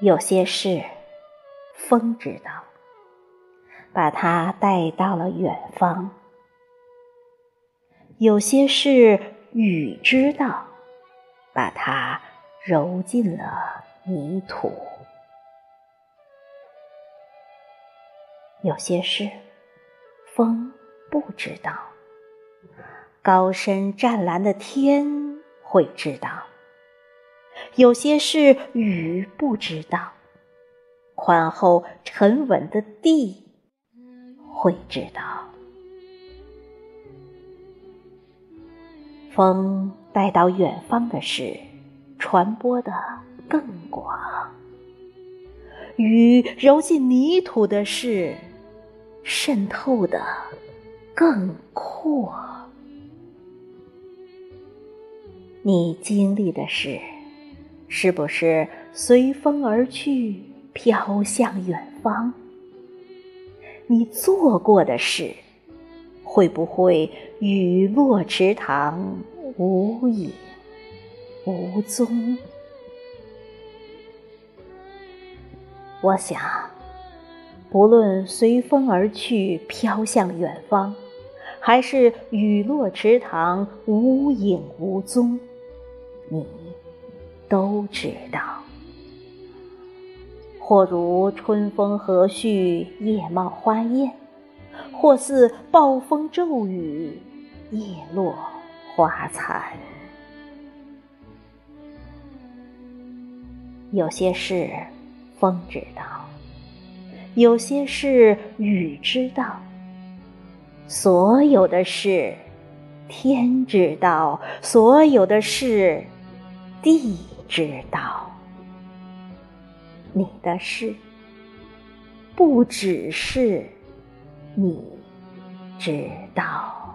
有些事，风知道，把它带到了远方；有些事，雨知道，把它揉进了泥土；有些事，风不知道，高深湛蓝的天会知道。有些事雨不知道，宽厚沉稳的地会知道。风带到远方的事，传播的更广；雨揉进泥土的事，渗透的更阔。你经历的事。是不是随风而去，飘向远方？你做过的事，会不会雨落池塘，无影无踪？我想，不论随风而去，飘向远方，还是雨落池塘，无影无踪，你。都知道，或如春风和煦，叶茂花艳；或似暴风骤雨，叶落花残。有些事风知道，有些事雨知道，所有的事天知道，所有的事地。知道，你的事不只是你知道。